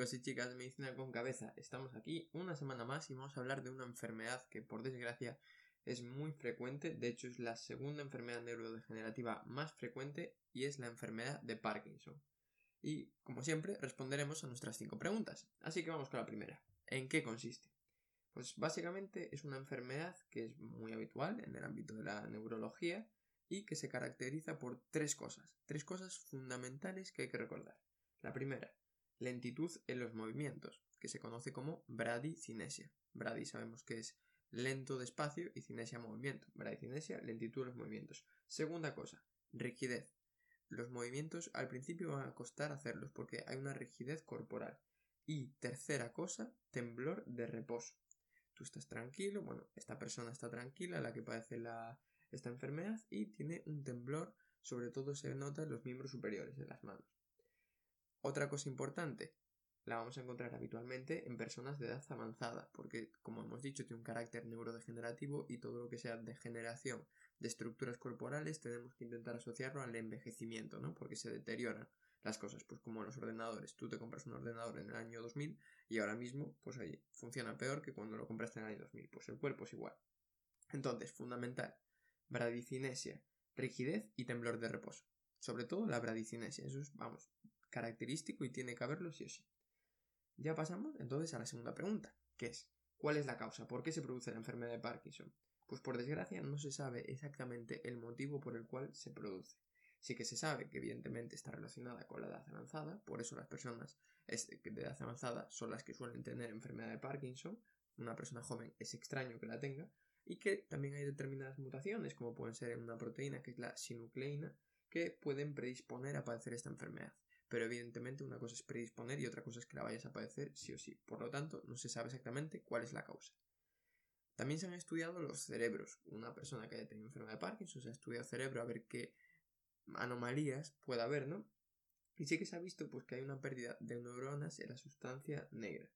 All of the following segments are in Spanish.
chicos y chicas de Medicina con Cabeza, estamos aquí una semana más y vamos a hablar de una enfermedad que por desgracia es muy frecuente, de hecho es la segunda enfermedad neurodegenerativa más frecuente y es la enfermedad de Parkinson. Y como siempre responderemos a nuestras cinco preguntas, así que vamos con la primera. ¿En qué consiste? Pues básicamente es una enfermedad que es muy habitual en el ámbito de la neurología y que se caracteriza por tres cosas, tres cosas fundamentales que hay que recordar. La primera, lentitud en los movimientos, que se conoce como bradicinesia. Brady sabemos que es lento despacio y cinesia movimiento. Bradicinesia, lentitud en los movimientos. Segunda cosa, rigidez. Los movimientos al principio van a costar hacerlos porque hay una rigidez corporal. Y tercera cosa, temblor de reposo. Tú estás tranquilo, bueno, esta persona está tranquila, la que padece la, esta enfermedad, y tiene un temblor, sobre todo se nota en los miembros superiores, de las manos. Otra cosa importante, la vamos a encontrar habitualmente en personas de edad avanzada, porque, como hemos dicho, tiene un carácter neurodegenerativo y todo lo que sea degeneración de estructuras corporales tenemos que intentar asociarlo al envejecimiento, ¿no? Porque se deterioran las cosas, pues como los ordenadores. Tú te compras un ordenador en el año 2000 y ahora mismo, pues ahí funciona peor que cuando lo compraste en el año 2000. Pues el cuerpo es igual. Entonces, fundamental, bradicinesia, rigidez y temblor de reposo. Sobre todo la bradicinesia, eso es, vamos, característico y tiene que haberlo sí o sí. Ya pasamos entonces a la segunda pregunta, que es ¿cuál es la causa? ¿Por qué se produce la enfermedad de Parkinson? Pues por desgracia no se sabe exactamente el motivo por el cual se produce. Sí que se sabe que evidentemente está relacionada con la edad avanzada, por eso las personas de edad avanzada son las que suelen tener enfermedad de Parkinson, una persona joven es extraño que la tenga, y que también hay determinadas mutaciones, como pueden ser en una proteína que es la sinucleína, que pueden predisponer a padecer esta enfermedad pero evidentemente una cosa es predisponer y otra cosa es que la vayas a padecer sí o sí. Por lo tanto, no se sabe exactamente cuál es la causa. También se han estudiado los cerebros. Una persona que haya tenido enfermedad de Parkinson se ha estudiado cerebro a ver qué anomalías puede haber, ¿no? Y sí que se ha visto pues que hay una pérdida de neuronas en la sustancia negra,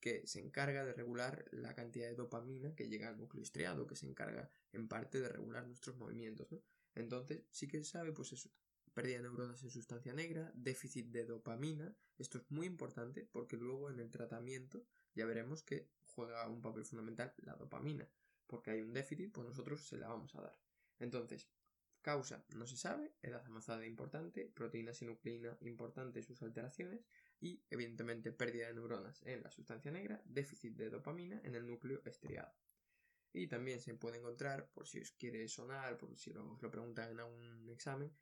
que se encarga de regular la cantidad de dopamina que llega al núcleo estriado, que se encarga en parte de regular nuestros movimientos, ¿no? Entonces sí que se sabe pues eso, pérdida de neuronas en sustancia negra, déficit de dopamina. Esto es muy importante porque luego en el tratamiento ya veremos que juega un papel fundamental la dopamina. Porque hay un déficit, pues nosotros se la vamos a dar. Entonces, causa no se sabe, edad avanzada importante, proteína sinucleína importante sus alteraciones y evidentemente pérdida de neuronas en la sustancia negra, déficit de dopamina en el núcleo estriado. Y también se puede encontrar, por si os quiere sonar, por si os lo preguntan en algún examen,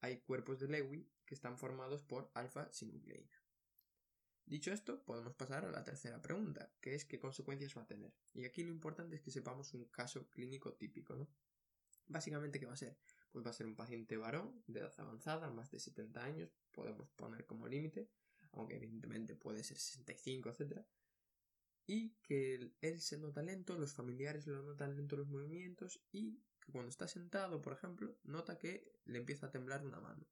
hay cuerpos de Lewy que están formados por alfa-sinucleína. Dicho esto, podemos pasar a la tercera pregunta, que es qué consecuencias va a tener. Y aquí lo importante es que sepamos un caso clínico típico, ¿no? Básicamente, ¿qué va a ser? Pues va a ser un paciente varón de edad avanzada, más de 70 años, podemos poner como límite, aunque evidentemente puede ser 65, etc. Y que él se nota lento, los familiares lo notan lento los movimientos y cuando está sentado, por ejemplo, nota que le empieza a temblar una mano.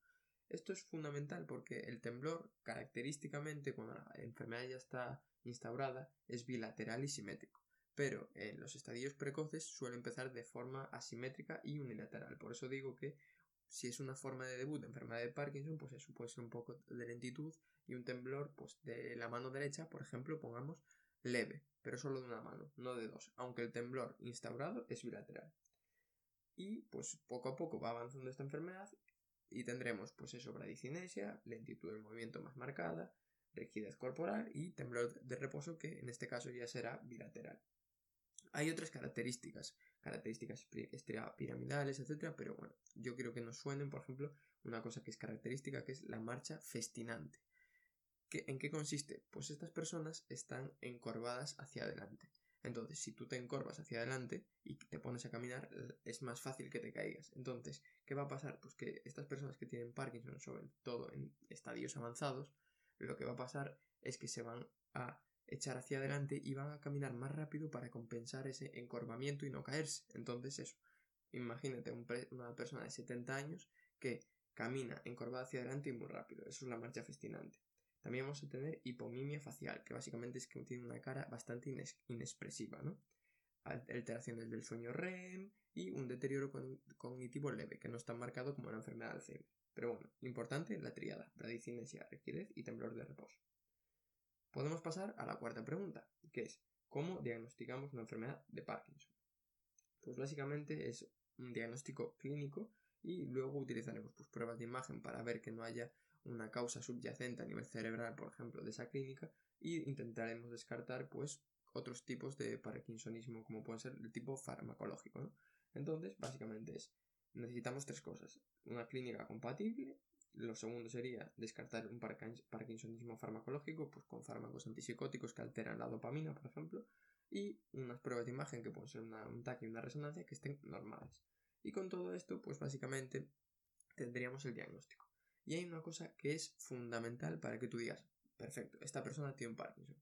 Esto es fundamental porque el temblor, característicamente, cuando la enfermedad ya está instaurada, es bilateral y simétrico. Pero en los estadios precoces suele empezar de forma asimétrica y unilateral. Por eso digo que si es una forma de debut de enfermedad de Parkinson, pues eso puede ser un poco de lentitud y un temblor, pues de la mano derecha, por ejemplo, pongamos leve, pero solo de una mano, no de dos, aunque el temblor instaurado es bilateral y pues poco a poco va avanzando esta enfermedad y tendremos pues eso, bradicinesia, lentitud del movimiento más marcada, rigidez corporal y temblor de reposo que en este caso ya será bilateral. Hay otras características, características piramidales, etcétera, pero bueno, yo quiero que nos suenen, por ejemplo, una cosa que es característica que es la marcha festinante. ¿En qué consiste? Pues estas personas están encorvadas hacia adelante. Entonces, si tú te encorvas hacia adelante y te pones a caminar, es más fácil que te caigas. Entonces, ¿qué va a pasar? Pues que estas personas que tienen Parkinson, sobre todo en estadios avanzados, lo que va a pasar es que se van a echar hacia adelante y van a caminar más rápido para compensar ese encorvamiento y no caerse. Entonces, eso. Imagínate una persona de 70 años que camina encorvada hacia adelante y muy rápido. Eso es la marcha festinante. También vamos a tener hipomimia facial, que básicamente es que tiene una cara bastante inexpresiva, ¿no? Alteraciones del sueño REM y un deterioro cognitivo leve, que no está marcado como una enfermedad de Alzheimer. Pero bueno, importante la triada, bradicinesia, rigidez y temblor de reposo. Podemos pasar a la cuarta pregunta, que es ¿cómo diagnosticamos una enfermedad de Parkinson? Pues básicamente es un diagnóstico clínico y luego utilizaremos pues, pruebas de imagen para ver que no haya una causa subyacente a nivel cerebral, por ejemplo, de esa clínica y intentaremos descartar pues otros tipos de parkinsonismo como pueden ser el tipo farmacológico, Entonces, básicamente es necesitamos tres cosas. Una clínica compatible, lo segundo sería descartar un parkinsonismo farmacológico, pues con fármacos antipsicóticos que alteran la dopamina, por ejemplo, y unas pruebas de imagen que pueden ser un TAC y una resonancia que estén normales. Y con todo esto, pues básicamente tendríamos el diagnóstico. Y hay una cosa que es fundamental para que tú digas, perfecto, esta persona tiene un Parkinson.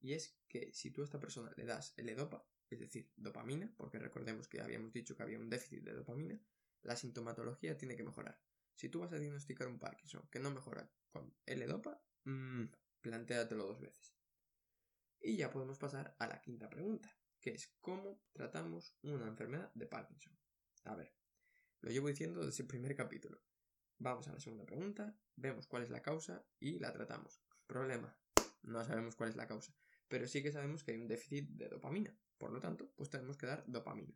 Y es que si tú a esta persona le das el EDOPA, es decir, dopamina, porque recordemos que habíamos dicho que había un déficit de dopamina, la sintomatología tiene que mejorar. Si tú vas a diagnosticar un Parkinson que no mejora con L-Dopa, mmm, plantéatelo dos veces. Y ya podemos pasar a la quinta pregunta, que es ¿cómo tratamos una enfermedad de Parkinson? A ver, lo llevo diciendo desde el primer capítulo. Vamos a la segunda pregunta, vemos cuál es la causa y la tratamos. Problema, no sabemos cuál es la causa, pero sí que sabemos que hay un déficit de dopamina. Por lo tanto, pues tenemos que dar dopamina.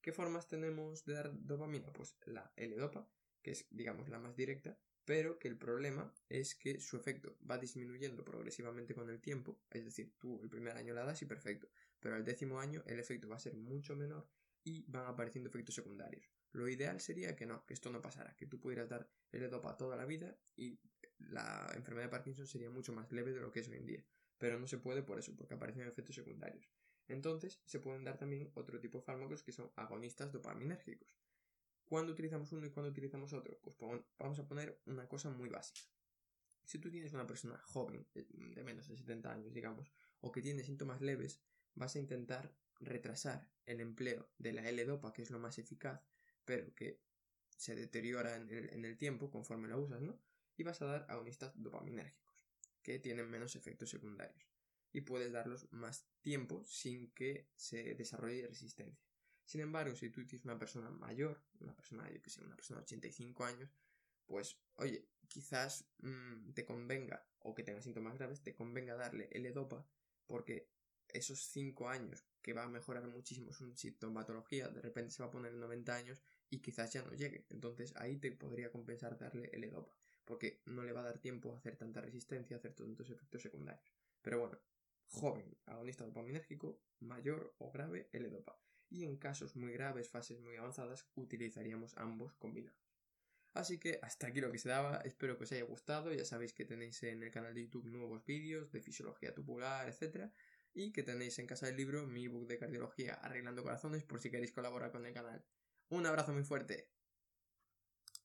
¿Qué formas tenemos de dar dopamina? Pues la L-dopa, que es, digamos, la más directa, pero que el problema es que su efecto va disminuyendo progresivamente con el tiempo, es decir, tú el primer año la das y perfecto, pero al décimo año el efecto va a ser mucho menor y van apareciendo efectos secundarios. Lo ideal sería que no, que esto no pasara, que tú pudieras dar L-dopa toda la vida y la enfermedad de Parkinson sería mucho más leve de lo que es hoy en día, pero no se puede por eso, porque aparecen efectos secundarios. Entonces, se pueden dar también otro tipo de fármacos que son agonistas dopaminérgicos. ¿Cuándo utilizamos uno y cuándo utilizamos otro? Pues vamos a poner una cosa muy básica. Si tú tienes una persona joven, eh, de menos de 70 años, digamos, o que tiene síntomas leves, vas a intentar retrasar el empleo de la L-Dopa, que es lo más eficaz, pero que se deteriora en el, en el tiempo conforme la usas, ¿no? Y vas a dar agonistas dopaminérgicos, que tienen menos efectos secundarios y puedes darlos más tiempo sin que se desarrolle resistencia. Sin embargo, si tú tienes una persona mayor, una persona, yo que sé, una persona de 85 años, pues, oye, quizás mm, te convenga, o que tenga síntomas graves, te convenga darle L-Dopa, porque esos 5 años que va a mejorar muchísimo su sintomatología, de repente se va a poner en 90 años y quizás ya no llegue. Entonces ahí te podría compensar darle L-Dopa, porque no le va a dar tiempo a hacer tanta resistencia, a hacer tantos efectos secundarios. Pero bueno, joven, agonista dopaminérgico, mayor o grave, L-Dopa. Y en casos muy graves, fases muy avanzadas, utilizaríamos ambos combinados. Así que hasta aquí lo que se daba, espero que os haya gustado, ya sabéis que tenéis en el canal de YouTube nuevos vídeos de fisiología tubular, etc. Y que tenéis en casa del libro mi ebook de cardiología Arreglando Corazones por si queréis colaborar con el canal. Un abrazo muy fuerte.